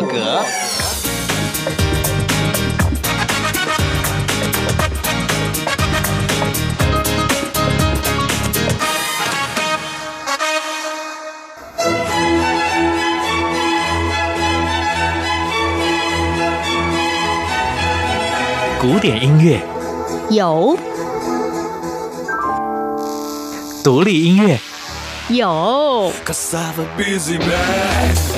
莫格。古典音乐。有，独立音乐。有，民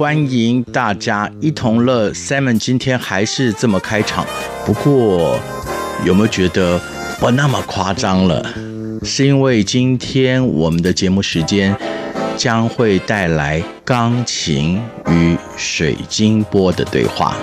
欢迎大家一同乐。Simon 今天还是这么开场，不过有没有觉得不那么夸张了？是因为今天我们的节目时间将会带来钢琴与水晶波的对话。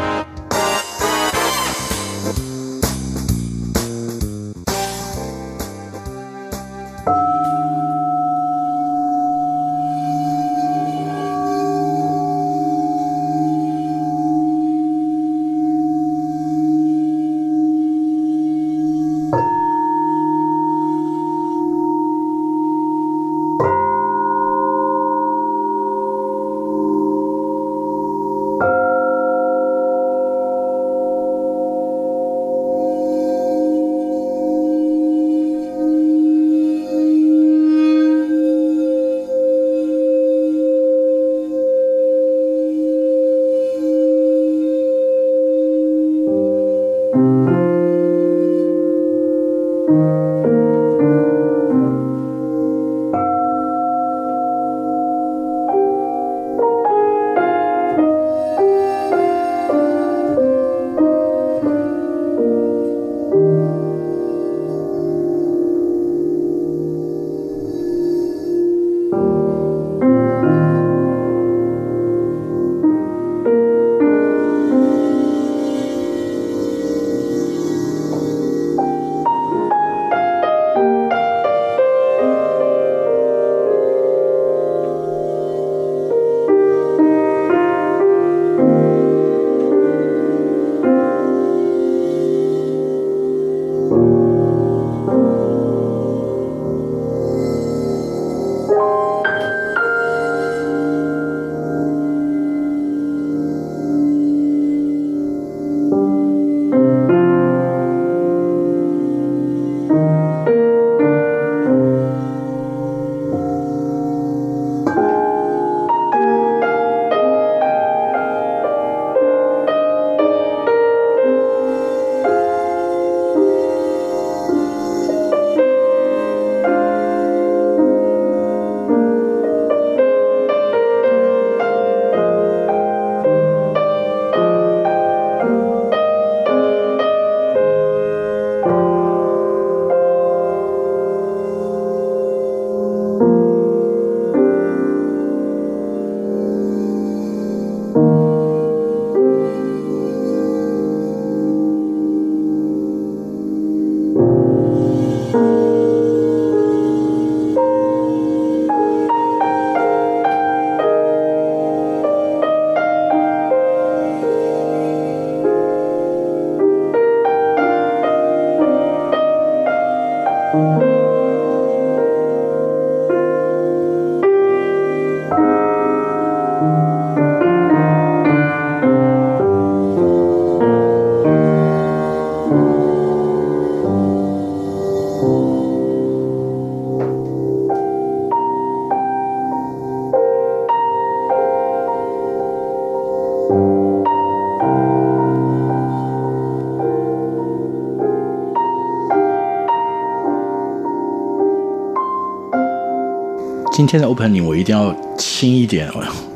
今天的 opening 我一定要轻一点。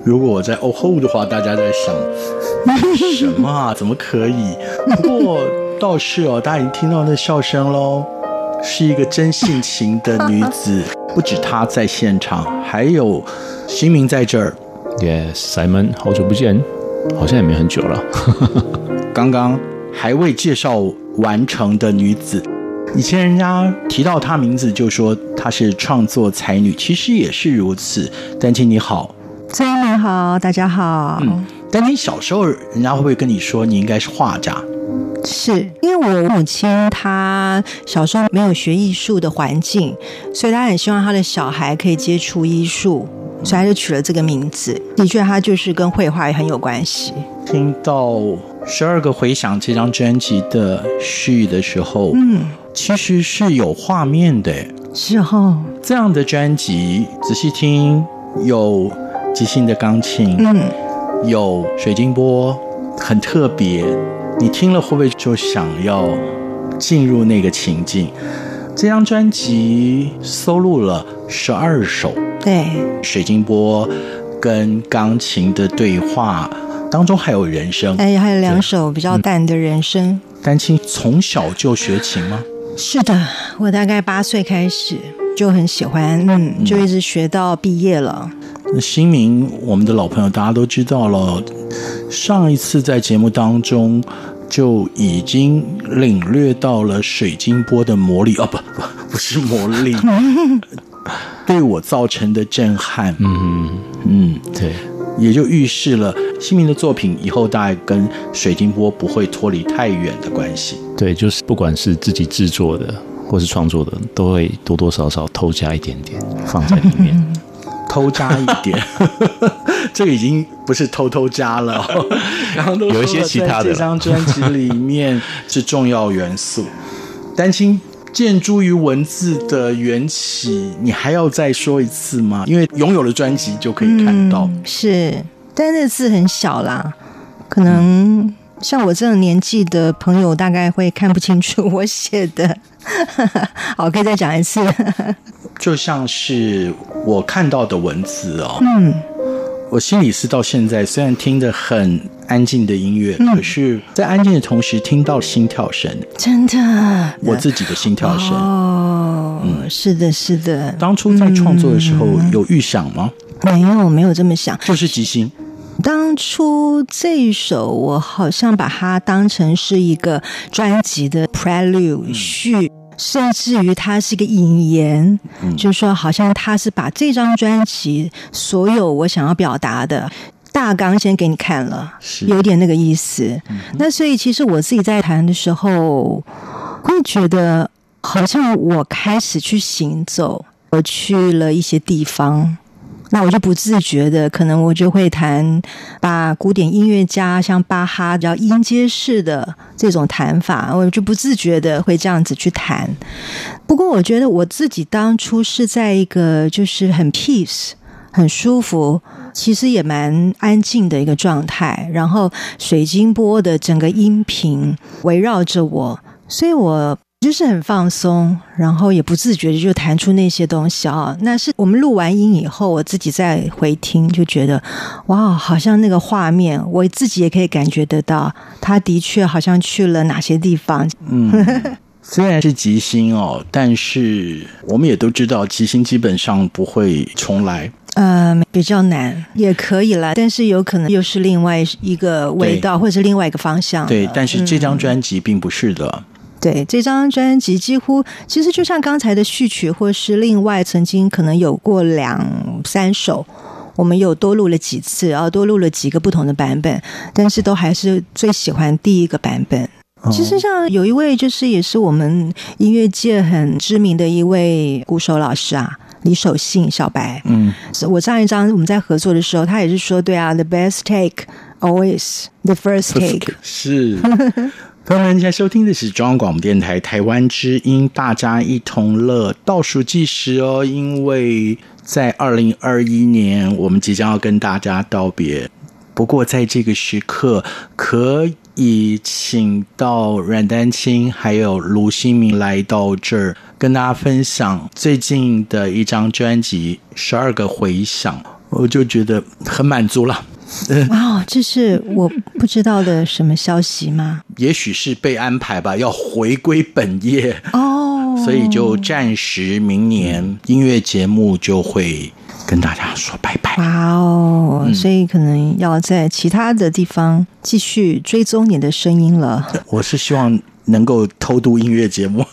如果我在 oh ho 的话，大家在想什么啊？怎么可以？不过倒是哦，大家已经听到那笑声喽，是一个真性情的女子。不止她在现场，还有新明在这儿。Yes，Simon，好久不见，好像也没很久了。刚刚还未介绍完成的女子，以前人家提到她名字就说她是创作才女，其实也是如此。丹青你好，张你好，大家好。嗯，丹青小时候，人家会不会跟你说你应该是画家？是因为我母亲她小时候没有学艺术的环境，所以她很希望她的小孩可以接触艺术，所以她就取了这个名字。的确，她就是跟绘画也很有关系。听到十二个回响这张专辑的序的时候，嗯，其实是有画面的。是哦，这样的专辑仔细听，有即兴的钢琴，嗯，有水晶波，很特别。你听了会不会就想要进入那个情境？这张专辑收录了十二首，对，水晶波跟钢琴的对话当中还有人声，哎，还有两首比较淡的人声。丹青从小就学琴吗？是的，我大概八岁开始就很喜欢，嗯，就一直学到毕业了。那新明，我们的老朋友，大家都知道了。上一次在节目当中就已经领略到了水晶波的魔力，哦，不不，不是魔力，对我造成的震撼。嗯嗯，对，也就预示了新明的作品以后大概跟水晶波不会脱离太远的关系。对，就是不管是自己制作的或是创作的，都会多多少少偷加一点点放在里面。偷加一点，这个已经不是偷偷加了，哦。刚刚都，有一些其他的，这张专辑里面是重要元素。丹青建筑于文字的缘起，你还要再说一次吗？因为拥有了专辑就可以看到。嗯、是，但是字很小啦，可能像我这种年纪的朋友，大概会看不清楚 我写的。好，可以再讲一次。就像是我看到的文字哦，嗯，我心里是到现在虽然听得很安静的音乐，嗯，可是在安静的同时听到心跳声，真的，我自己的心跳声哦，嗯，是的，是的。当初在创作的时候有预想吗？没有，没有这么想，就是即兴。当初这一首，我好像把它当成是一个专辑的 prelude 序。甚至于它是一个引言，嗯、就是说，好像他是把这张专辑所有我想要表达的大纲先给你看了，是有点那个意思。嗯、那所以，其实我自己在弹的时候，会觉得好像我开始去行走，我去了一些地方。那我就不自觉的，可能我就会弹，把古典音乐家像巴哈比较音阶式的这种弹法，我就不自觉的会这样子去弹。不过我觉得我自己当初是在一个就是很 peace、很舒服，其实也蛮安静的一个状态，然后水晶波的整个音频围绕着我，所以我。就是很放松，然后也不自觉的就弹出那些东西啊。那是我们录完音以后，我自己再回听，就觉得哇，好像那个画面，我自己也可以感觉得到，他的确好像去了哪些地方。嗯，虽然是即兴哦，但是我们也都知道，即兴基本上不会重来。呃，比较难，也可以啦，但是有可能又是另外一个味道，或者是另外一个方向。对，但是这张专辑并不是的。嗯对，这张专辑几乎其实就像刚才的序曲，或是另外曾经可能有过两三首，我们有多录了几次，然后多录了几个不同的版本，但是都还是最喜欢第一个版本。其实像有一位就是也是我们音乐界很知名的一位鼓手老师啊，李守信小白。嗯，我上一张我们在合作的时候，他也是说，对啊，the best take always the first take 是。朋友们，现在收听的是中央广播电台台湾之音，大家一同乐倒数计时哦。因为在二零二一年，我们即将要跟大家道别。不过，在这个时刻，可以请到阮丹青还有卢新明来到这儿，跟大家分享最近的一张专辑《十二个回响》，我就觉得很满足了。哦，这是我不知道的什么消息吗？也许是被安排吧，要回归本业哦，所以就暂时明年音乐节目就会跟大家说拜拜。哇哦，所以可能要在其他的地方继续追踪你的声音了。我是希望。能够偷渡音乐节目，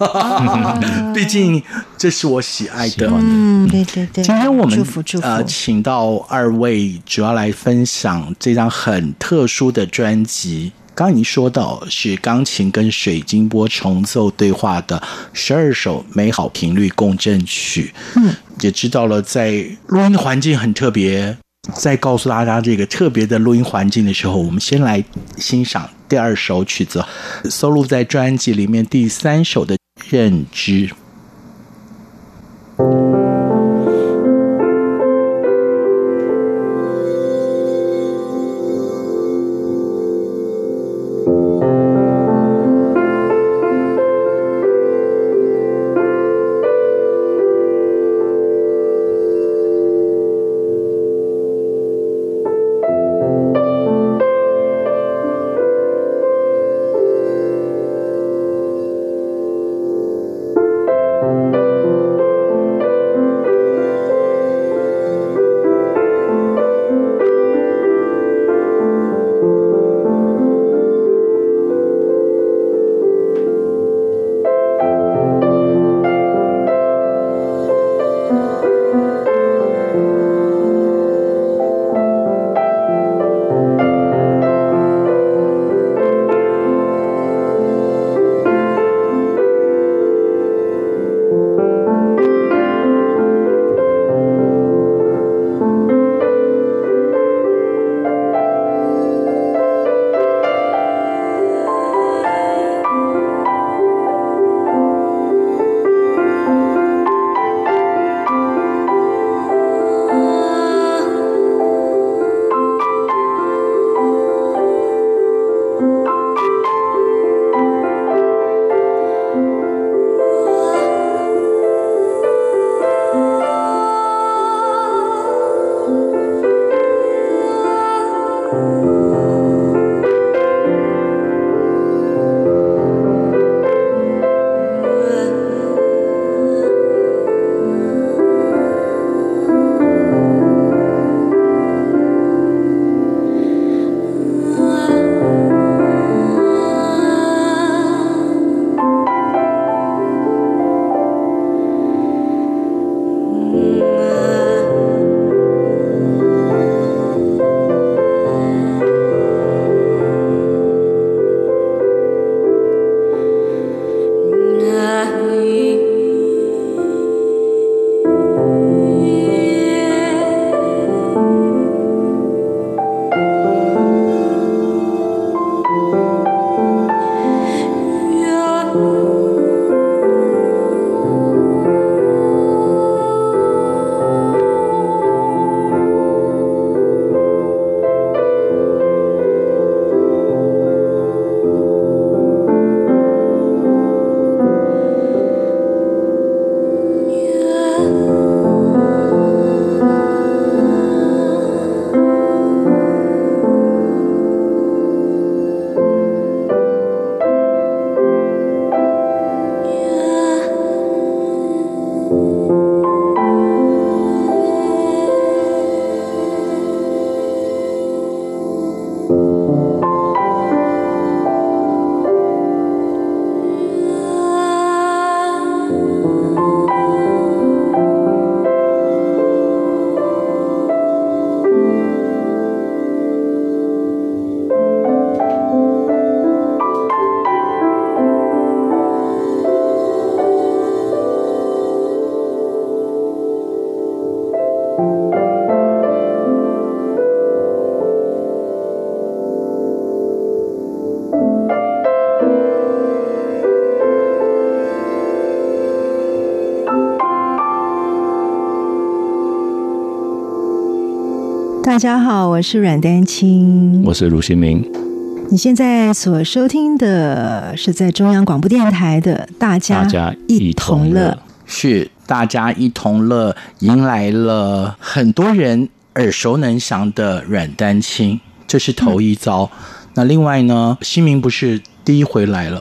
毕竟这是我喜爱的。嗯，对对对。今天我们呃，请到二位主要来分享这张很特殊的专辑。刚刚已经说到是钢琴跟水晶波重奏对话的十二首美好频率共振曲。嗯，也知道了，在录音环境很特别。在告诉大家这个特别的录音环境的时候，我们先来欣赏第二首曲子，收录在专辑里面第三首的认知。大家好，我是阮丹青，我是卢新明。你现在所收听的是在中央广播电台的《大家一同乐》，是大家一同乐，迎来了很多人耳熟能详的阮丹青，这是头一遭。嗯、那另外呢，新明不是第一回来了。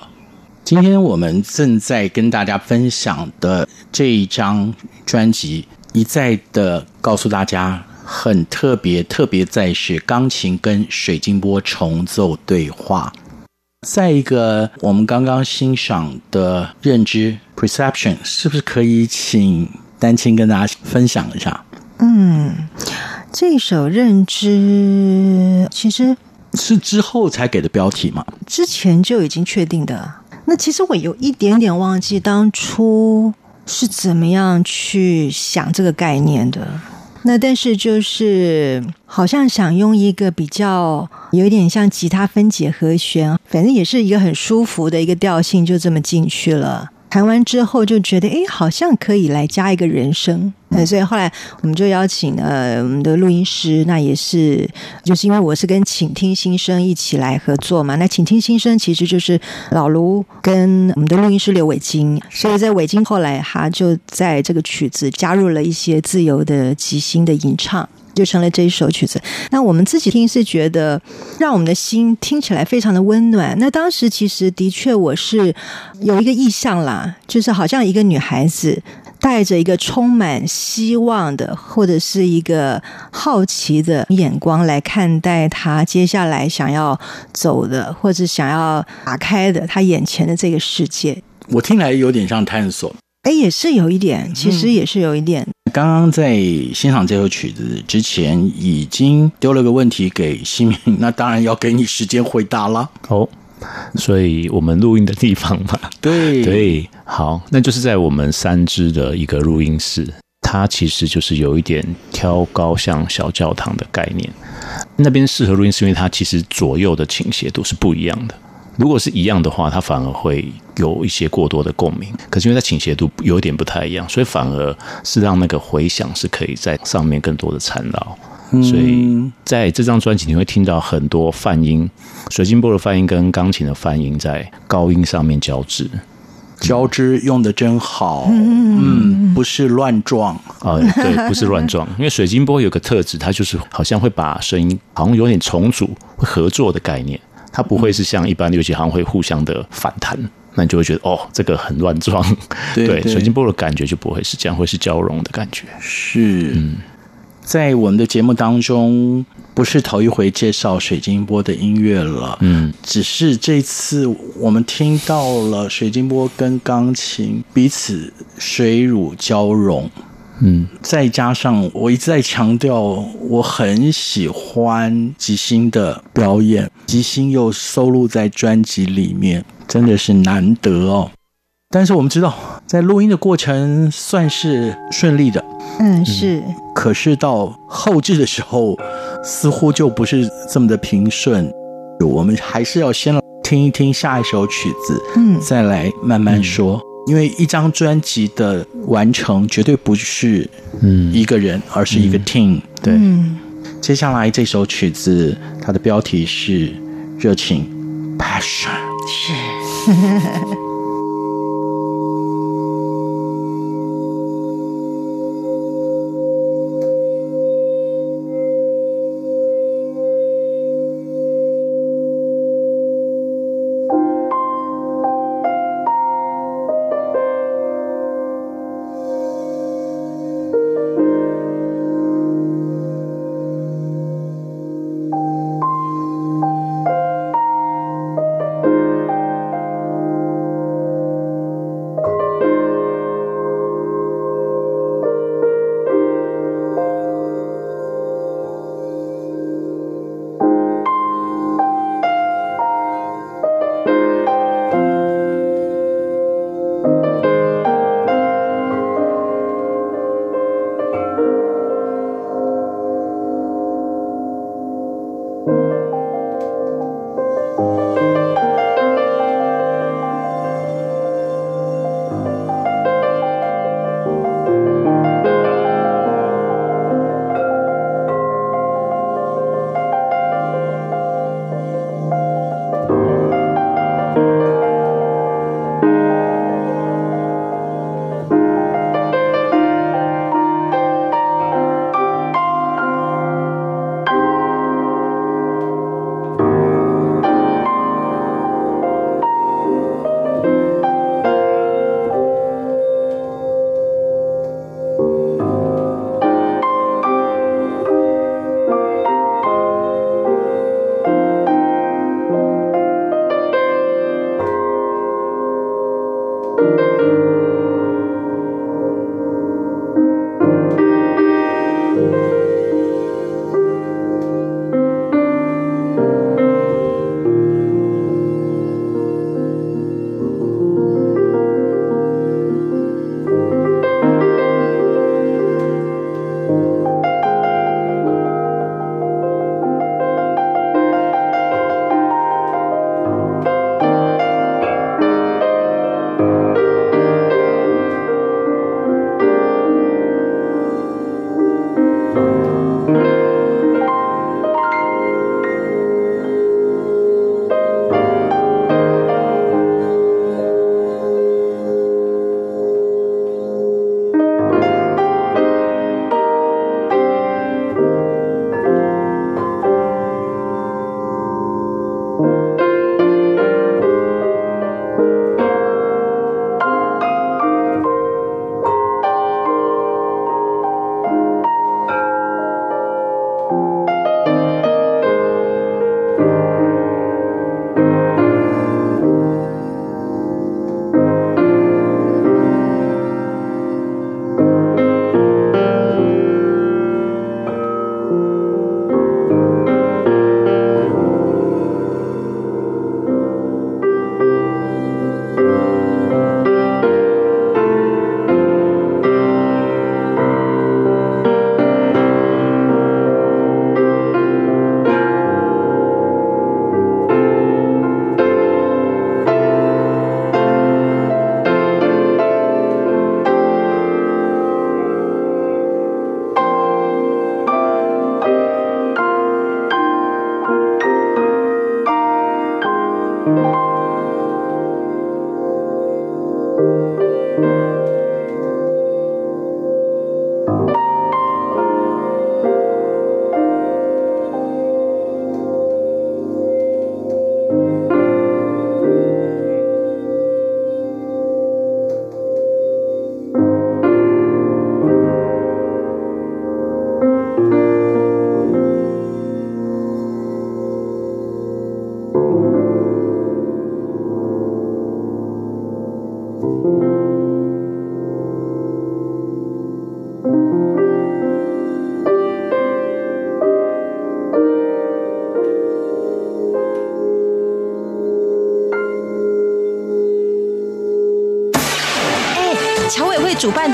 今天我们正在跟大家分享的这一张专辑，一再的告诉大家，很特别，特别在是钢琴跟水晶波重奏对话。再一个，我们刚刚欣赏的认知 （perception） 是不是可以请丹青跟大家分享一下？嗯，这首认知其实是之后才给的标题嘛？之前就已经确定的。那其实我有一点点忘记当初是怎么样去想这个概念的。那但是就是好像想用一个比较有点像吉他分解和弦，反正也是一个很舒服的一个调性，就这么进去了。弹完之后就觉得，哎，好像可以来加一个人声，嗯，所以后来我们就邀请了我们的录音师，那也是就是因为我是跟请听新声一起来合作嘛，那请听新声其实就是老卢跟我们的录音师刘伟京，所以在伟京后来他就在这个曲子加入了一些自由的即兴的吟唱。就成了这一首曲子。那我们自己听是觉得，让我们的心听起来非常的温暖。那当时其实的确我是有一个意向啦，就是好像一个女孩子带着一个充满希望的，或者是一个好奇的眼光来看待她接下来想要走的，或者想要打开的她眼前的这个世界。我听来有点像探索。哎，也是有一点，其实也是有一点。嗯、刚刚在欣赏这首曲子之前，已经丢了个问题给新民，那当然要给你时间回答了。哦，所以我们录音的地方嘛，对对，好，那就是在我们三支的一个录音室，它其实就是有一点挑高像小教堂的概念。那边适合录音，是因为它其实左右的倾斜度是不一样的。如果是一样的话，它反而会有一些过多的共鸣。可是因为它倾斜度有点不太一样，所以反而是让那个回响是可以在上面更多的缠绕。所以在这张专辑，你会听到很多泛音，水晶波的泛音跟钢琴的泛音在高音上面交织。交织用的真好，嗯，不是乱撞啊，对，不是乱撞。因为水晶波有个特质，它就是好像会把声音好像有点重组、会合作的概念。它不会是像一般六级行，会互相的反弹，那你就会觉得哦，这个很乱撞。对，对，对，水晶波的感觉就不会是这样，会是交融的感觉。是，嗯，在我们的节目当中，不是头一回介绍水晶波的音乐了，嗯，只是这次我们听到了水晶波跟钢琴彼此水乳交融。嗯，再加上我一直在强调，我很喜欢吉星的表演，吉星又收录在专辑里面，真的是难得哦。但是我们知道，在录音的过程算是顺利的，嗯，是。可是到后置的时候，似乎就不是这么的平顺。我们还是要先听一听下一首曲子，嗯，再来慢慢说。嗯因为一张专辑的完成绝对不是嗯一个人，嗯、而是一个 team。对，嗯、接下来这首曲子，它的标题是热情 （Passion）。是。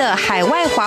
的海外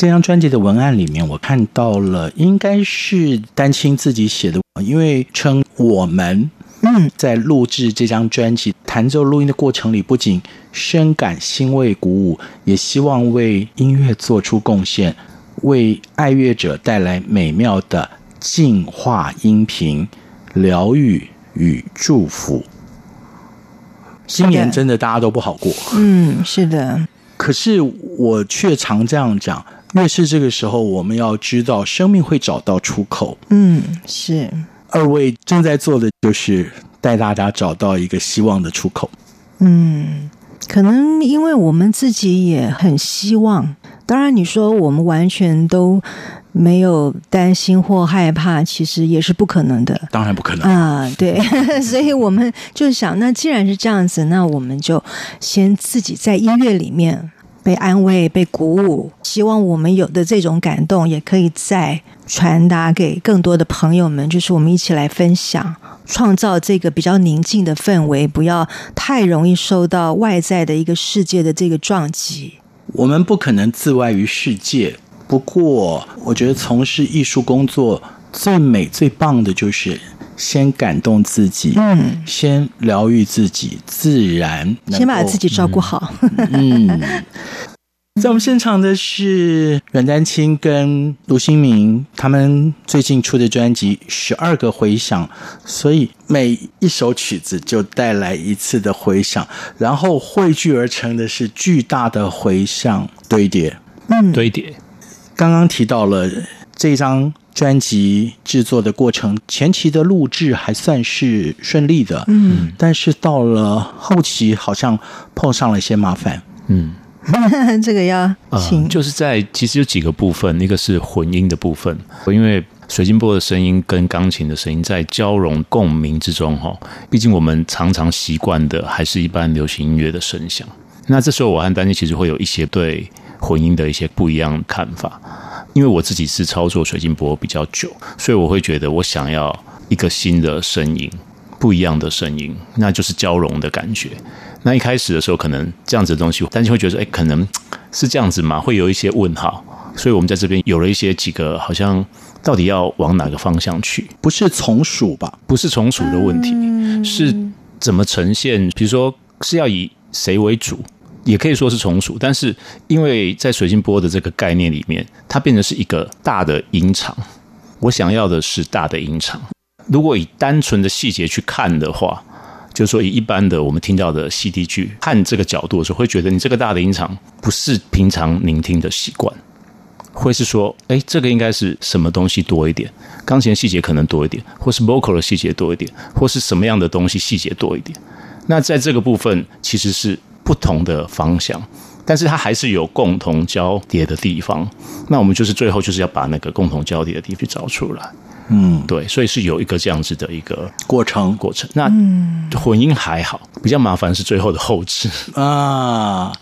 这张专辑的文案里面，我看到了，应该是丹青自己写的，因为称我们嗯，在录制这张专辑弹奏录音的过程里，不仅深感欣慰鼓舞，也希望为音乐做出贡献，为爱乐者带来美妙的净化音频、疗愈与祝福。今年真的大家都不好过，嗯，是的。可是我却常这样讲，越是这个时候，我们要知道生命会找到出口。嗯，是。二位正在做的就是带大家找到一个希望的出口。嗯，可能因为我们自己也很希望。当然，你说我们完全都。没有担心或害怕，其实也是不可能的。当然不可能啊！对，所以我们就想，那既然是这样子，那我们就先自己在音乐里面被安慰、被鼓舞。希望我们有的这种感动，也可以再传达给更多的朋友们，就是我们一起来分享，创造这个比较宁静的氛围，不要太容易受到外在的一个世界的这个撞击。我们不可能自外于世界。不过，我觉得从事艺术工作最美、最棒的就是先感动自己，嗯，先疗愈自己，自然先把自己照顾好。嗯，嗯，在我们现场的是阮丹青跟卢新明，他们最近出的专辑《十二个回响》，所以每一首曲子就带来一次的回响，然后汇聚而成的是巨大的回响堆叠，嗯，堆叠。刚刚提到了这张专辑制作的过程，前期的录制还算是顺利的，嗯，但是到了后期好像碰上了一些麻烦，嗯，这个要请、呃，就是在其实有几个部分，一个是混音的部分，因为水晶波的声音跟钢琴的声音在交融共鸣之中，哈，毕竟我们常常习惯的还是一般流行音乐的声响，那这时候我和丹妮其实会有一些对。混音的一些不一样的看法，因为我自己是操作水晶波比较久，所以我会觉得我想要一个新的声音，不一样的声音，那就是交融的感觉。那一开始的时候，可能这样子的东西，但是会觉得，哎，可能是这样子吗？会有一些问号。所以我们在这边有了一些几个，好像到底要往哪个方向去？不是从属吧？不是从属的问题，是怎么呈现？比如说是要以谁为主？也可以说是从属，但是因为在水晶波的这个概念里面，它变成是一个大的音场。我想要的是大的音场。如果以单纯的细节去看的话，就是说以一般的我们听到的 CD 剧看这个角度的时候，会觉得你这个大的音场不是平常聆听的习惯，会是说，哎，这个应该是什么东西多一点？钢琴的细节可能多一点，或是 vocal 的细节多一点，或是什么样的东西细节多一点？那在这个部分其实是不同的方向，但是它还是有共同交叠的地方。那我们就是最后就是要把那个共同交叠的地方去找出来。嗯，对，所以是有一个这样子的一个过程过程。那混音还好，比较麻烦是最后的后置啊，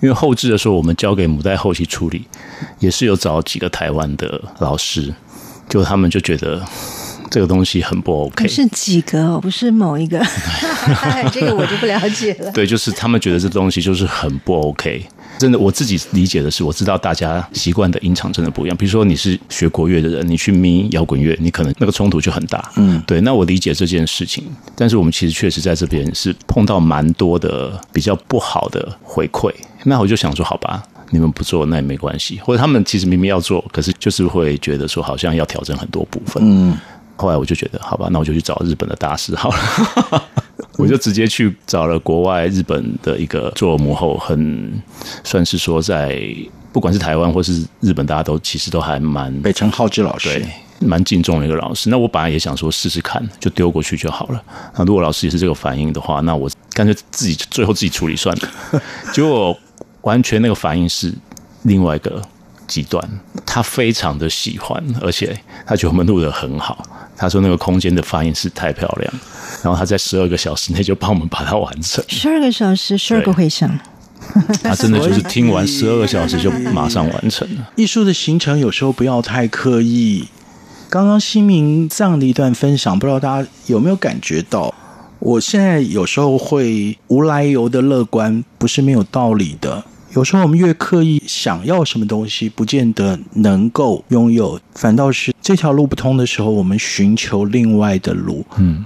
因为后置的时候我们交给母带后期处理，也是有找几个台湾的老师，就他们就觉得这个东西很不 OK，是几个哦，不是某一个，这个我就不了解了。对，就是他们觉得这东西就是很不 OK。真的，我自己理解的是，我知道大家习惯的音场真的不一样。比如说，你是学国乐的人，你去迷摇滚乐，你可能那个冲突就很大。嗯，对。那我理解这件事情，但是我们其实确实在这边是碰到蛮多的比较不好的回馈。那我就想说，好吧，你们不做那也没关系。或者他们其实明明要做，可是就是会觉得说，好像要调整很多部分。嗯，后来我就觉得，好吧，那我就去找日本的大师好了。我就直接去找了国外日本的一个做母后，很算是说在不管是台湾或是日本，大家都其实都还蛮北城浩之老师，对，蛮敬重的一个老师。那我本来也想说试试看，就丢过去就好了。那如果老师也是这个反应的话，那我干脆自己最后自己处理算了。结果完全那个反应是另外一个极端，他非常的喜欢，而且他觉得我们录得很好。他说那个空间的发音是太漂亮。然后他在十二个小时内就帮我们把它完成。十二个小时，十二个回响。他真的就是听完十二个小时就马上完成了。艺术的形成有时候不要太刻意。刚刚新明这样的一段分享，不知道大家有没有感觉到？我现在有时候会无来由的乐观，不是没有道理的。有时候我们越刻意想要什么东西，不见得能够拥有，反倒是这条路不通的时候，我们寻求另外的路。嗯。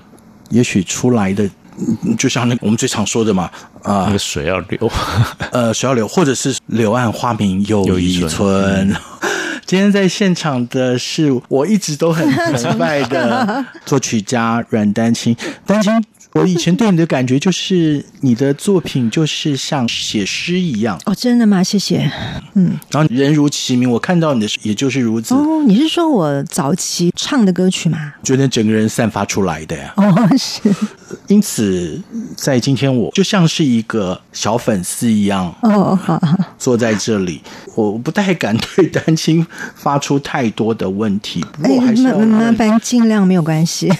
也许出来的，就像那我们最常说的嘛，啊、呃，那个水要流，呃，水要流，或者是柳暗花明又一村。今天在现场的是我一直都很崇拜的作曲家阮丹青，丹青。我以前对你的感觉就是，你的作品就是像写诗一样。哦，真的吗？谢谢。嗯，然后人如其名，我看到你的也就是如此。哦，你是说我早期唱的歌曲吗？觉得整个人散发出来的呀。哦，是。因此，在今天我就像是一个小粉丝一样。哦，好，坐在这里，我不太敢对丹青发出太多的问题。不过还是要麻烦尽量没有关系。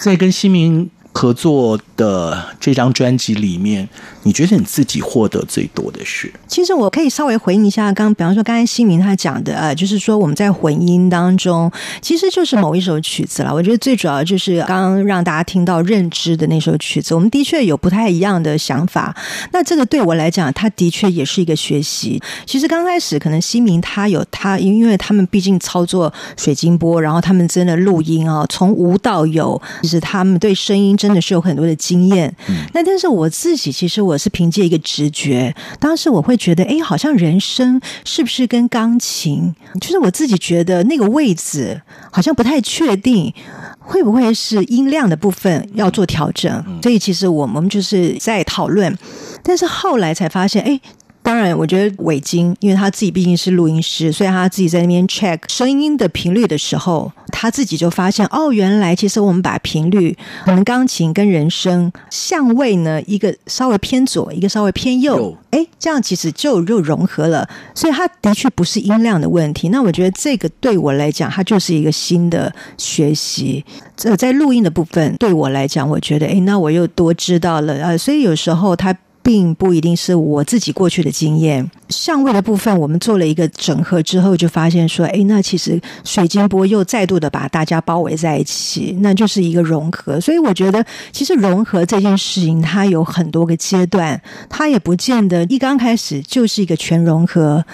在跟新民合作的这张专辑里面，你觉得你自己获得最多的是？其实我可以稍微回应一下，刚比方说刚才新明他讲的，呃，就是说我们在混音当中，其实就是某一首曲子了。我觉得最主要就是刚让大家听到认知的那首曲子，我们的确有不太一样的想法。那这个对我来讲，他的确也是一个学习。其实刚开始可能新明他有他，因为他们毕竟操作水晶波，然后他们真的录音啊，从无到有，其实他们对声音真。真的是有很多的经验，那但是我自己其实我是凭借一个直觉，当时我会觉得，哎，好像人声是不是跟钢琴，就是我自己觉得那个位置好像不太确定，会不会是音量的部分要做调整？所以其实我们就是在讨论，但是后来才发现，哎。当然，我觉得伟晶，因为他自己毕竟是录音师，所以他自己在那边 check 声音的频率的时候，他自己就发现，哦，原来其实我们把频率，可能钢琴跟人声相位呢，一个稍微偏左，一个稍微偏右，哎，这样其实就又融合了。所以他的确不是音量的问题。那我觉得这个对我来讲，它就是一个新的学习。这在录音的部分，对我来讲，我觉得，哎，那我又多知道了啊。所以有时候他。并不一定是我自己过去的经验。相位的部分，我们做了一个整合之后，就发现说，哎，那其实水晶波又再度的把大家包围在一起，那就是一个融合。所以我觉得，其实融合这件事情，它有很多个阶段，它也不见得一刚开始就是一个全融合。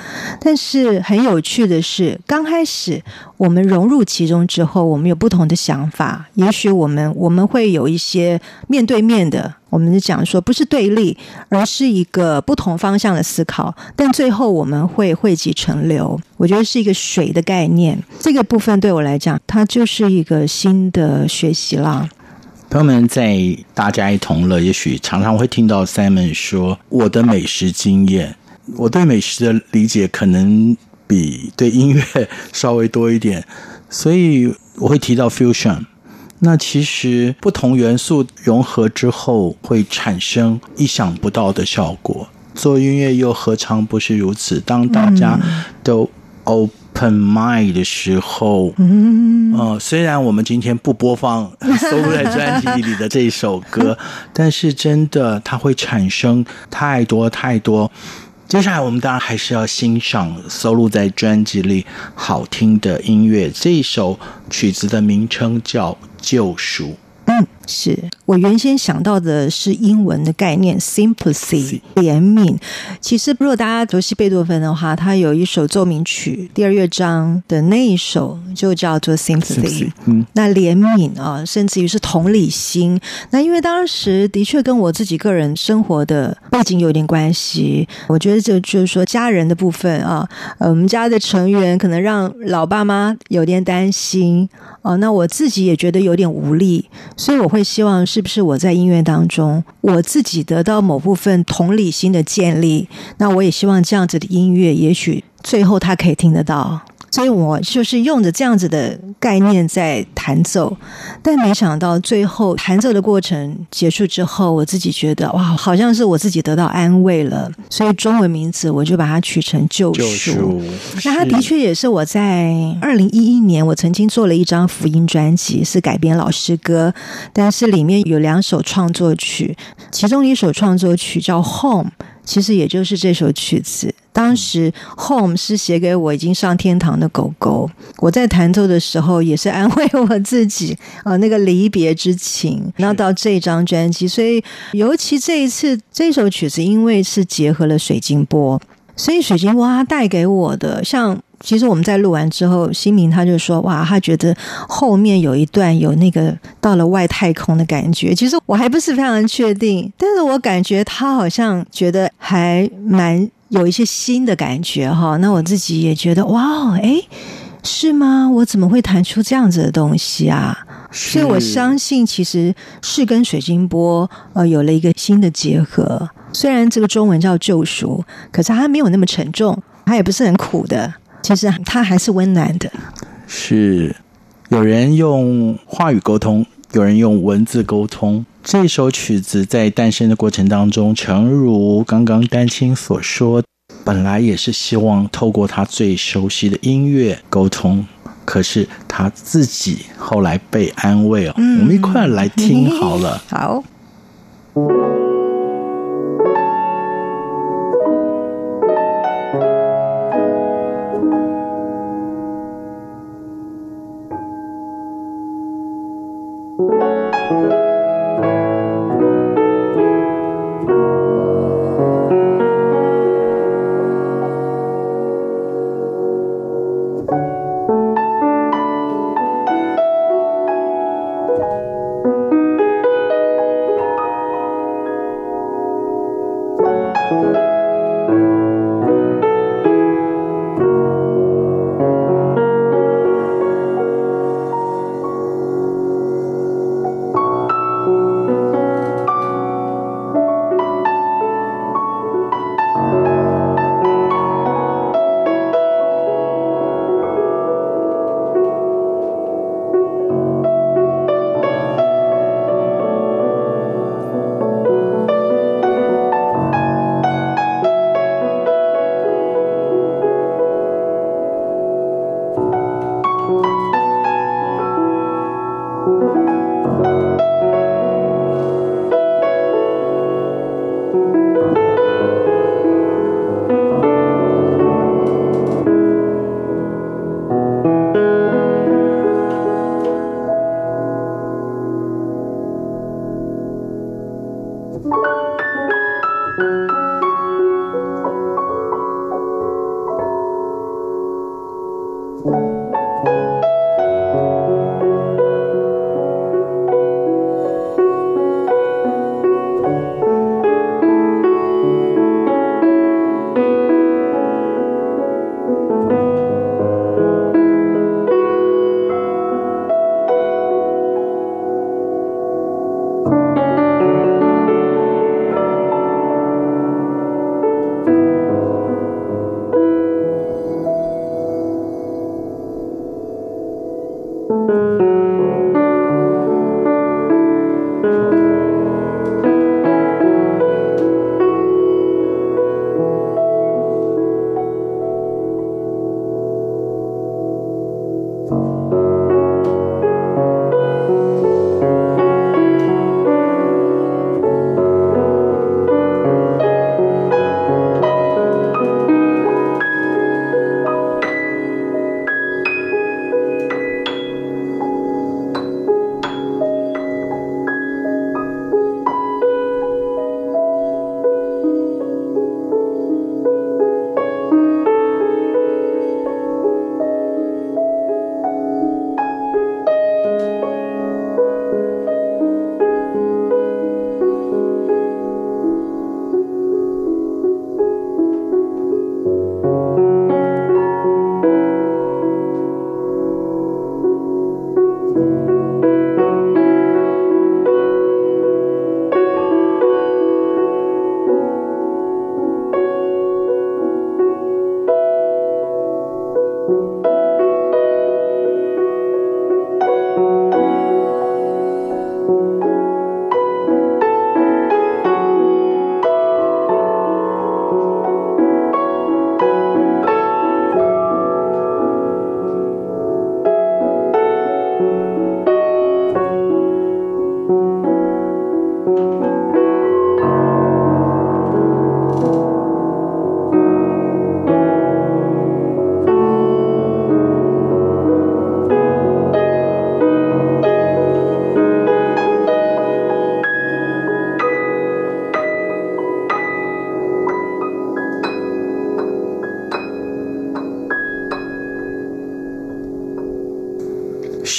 但是很有趣的是，刚开始我们融入其中之后，我们有不同的想法，也许我们我们会有一些面对面的，我们就讲说不是对立，而是一个不同方向的思考。但最后我们会汇集成流，我觉得是一个水的概念。这个部分对我来讲，它就是一个新的学习啦。朋友们，在大家一同乐，也许常常会听到 Simon 说：“我的美食经验，我对美食的理解可能比对音乐稍微多一点，所以我会提到 fusion。那其实不同元素融合之后，会产生意想不到的效果。做音乐又何尝不是如此？当大家都 open mind 的时候，嗯，呃，虽然我们今天不播放收录在专辑里的这一首歌，但是真的它会产生太多太多。接下来我们当然还是要欣赏收录在专辑里好听的音乐。这一首曲子的名称叫《救赎》。嗯，是我原先想到的是英文的概念 sympathy 怜悯。其实，如果大家熟悉贝多芬的话，他有一首奏鸣曲第二乐章的那一首就叫做 sympathy。嗯，那怜悯啊，甚至于是同理心。那因为当时的确跟我自己个人生活的背景有点关系，我觉得这就是说家人的部分啊，呃，我们家的成员可能让老爸妈有点担心。啊，那我自己也觉得有点无力，所以我会希望是不是我在音乐当中，我自己得到某部分同理心的建立，那我也希望这样子的音乐，也许最后他可以听得到。所以我就是用着这样子的概念在弹奏，但没想到最后弹奏的过程结束之后，我自己觉得哇，好像是我自己得到安慰了。所以中文名字我就把它取成救赎。救赎。那它的确也是我在二零一一年，我曾经做了一张福音专辑，是改编老诗歌，但是里面有两首创作曲，其中一首创作曲叫《Home》。其实也就是这首曲子，当时《Home》是写给我已经上天堂的狗狗。我在弹奏的时候，也是安慰我自己啊，那个离别之情。然后到这张专辑，所以尤其这一次这首曲子，因为是结合了水晶波，所以水晶波它带给我的像。其实我们在录完之后，新明他就说：“哇，他觉得后面有一段有那个到了外太空的感觉。”其实我还不是非常确定，但是我感觉他好像觉得还蛮有一些新的感觉哈。那我自己也觉得哇，哎，是吗？我怎么会弹出这样子的东西啊？所以我相信，其实是跟水晶波呃有了一个新的结合。虽然这个中文叫救赎，可是它没有那么沉重，它也不是很苦的。其实它还是温暖的。是有人用话语沟通，有人用文字沟通。这首曲子在诞生的过程当中，诚如刚刚丹青所说，本来也是希望透过他最熟悉的音乐沟通，可是他自己后来被安慰哦。嗯，我们一块来听好了。好。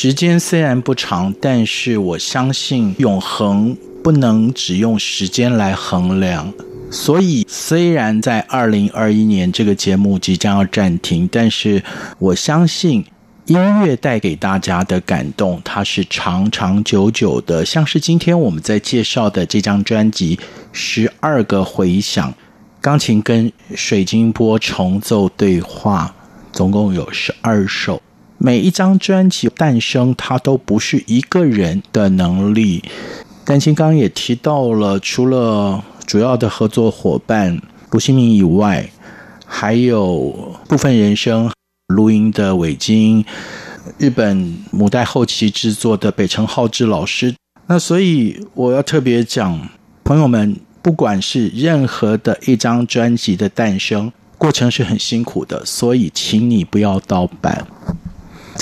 时间虽然不长，但是我相信永恒不能只用时间来衡量。所以，虽然在二零二一年这个节目即将要暂停，但是我相信音乐带给大家的感动，它是长长久久的。像是今天我们在介绍的这张专辑《十二个回响》，钢琴跟水晶波重奏对话，总共有十二首。每一张专辑诞生，它都不是一个人的能力。丹青刚刚也提到了，除了主要的合作伙伴卢新明以外，还有部分人声录音的伟京，日本母带后期制作的北城浩志老师。那所以我要特别讲，朋友们，不管是任何的一张专辑的诞生，过程是很辛苦的，所以请你不要盗版。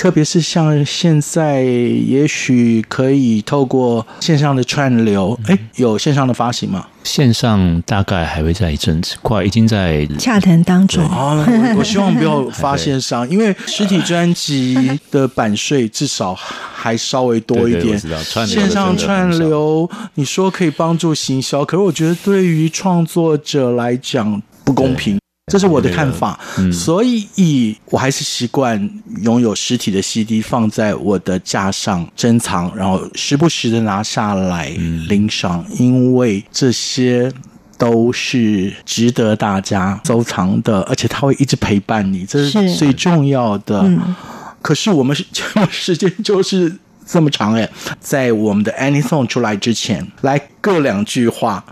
特别是像现在，也许可以透过线上的串流，哎，有线上的发行吗？线上大概还会在一阵子，快已经在洽谈当中。啊，我希望不要发线上，因为实体专辑的版税至少还稍微多一点。对对对，线上串流，你说可以帮助行销，可是我觉得对于创作者来讲不公平。这是我的看法，嗯、所以我还是习惯拥有实体的 CD 放在我的架上珍藏，然后时不时的拿下来欣赏，嗯、因为这些都是值得大家收藏的，而且它会一直陪伴你，这是最重要的。嗯、可是我们是 时间就是这么长哎，在我们的 Anything 出来之前，来各两句话。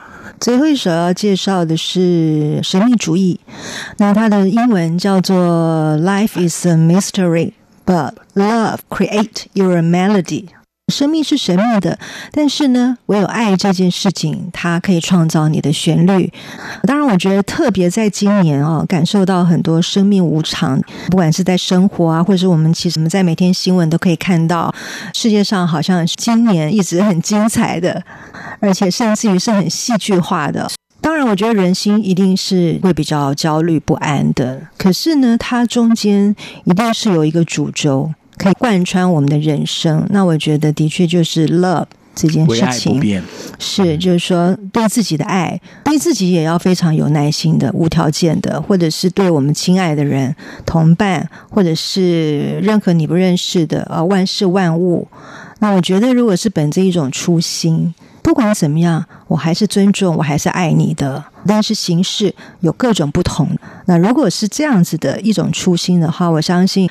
最后一首要介绍的是神秘主义，那它的英文叫做 “Life is a mystery, but love create your melody”。生命是神秘的，但是呢，唯有爱这件事情，它可以创造你的旋律。当然，我觉得特别在今年哦，感受到很多生命无常，不管是在生活啊，或者是我们其实我们在每天新闻都可以看到，世界上好像今年一直很精彩的。而且甚至于是很戏剧化的。当然，我觉得人心一定是会比较焦虑不安的。可是呢，它中间一定是有一个主轴可以贯穿我们的人生。那我觉得的确就是 love 这件事情，是就是说对自己的爱，对自己也要非常有耐心的、无条件的，或者是对我们亲爱的人、同伴，或者是任何你不认识的呃万事万物。那我觉得，如果是本着一种初心。不管怎么样，我还是尊重，我还是爱你的。但是形式有各种不同。那如果是这样子的一种初心的话，我相信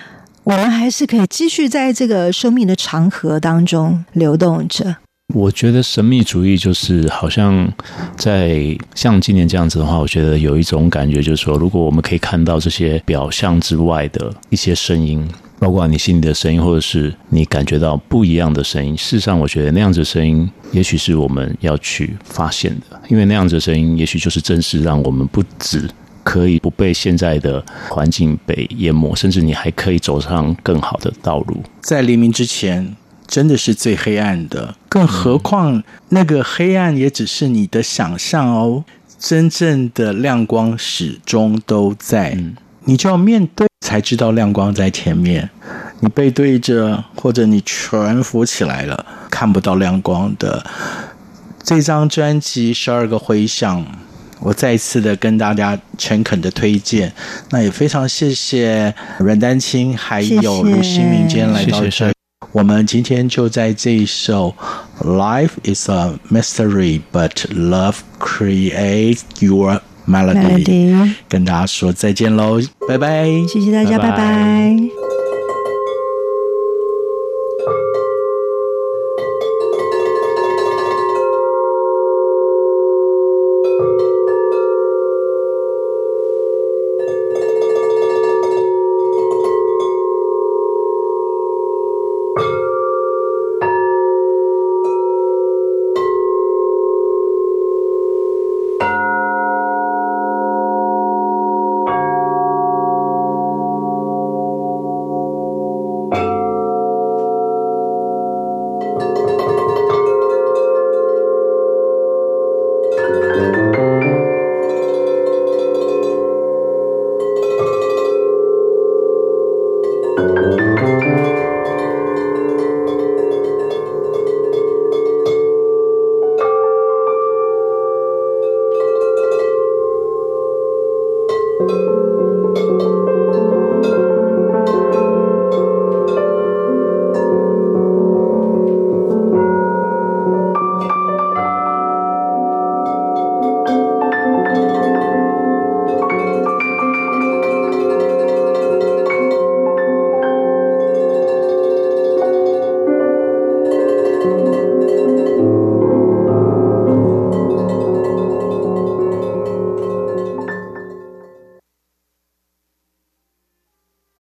我们还是可以继续在这个生命的长河当中流动着。我觉得神秘主义就是好像在像今年这样子的话，我觉得有一种感觉，就是说，如果我们可以看到这些表象之外的一些声音。包括你心里的声音，或者是你感觉到不一样的声音。事实上，我觉得那样子的声音，也许是我们要去发现的，因为那样子的声音，也许就是真实让我们不止可以不被现在的环境被淹没，甚至你还可以走上更好的道路。在黎明之前，真的是最黑暗的，更何况那个黑暗也只是你的想象哦，真正的亮光始终都在。嗯你就要面对，才知道亮光在前面。你背对着，或者你全浮起来了，看不到亮光的。这张专辑《十二个回响》，我再一次的跟大家诚恳的推荐。那也非常谢谢阮丹青还有卢新民今天来到这。谢谢。我们今天就在这一首《Life is a Mystery, but Love Creates Your》Melody，Melody 跟大家说再见喽，拜拜！谢谢大家，拜拜。拜拜。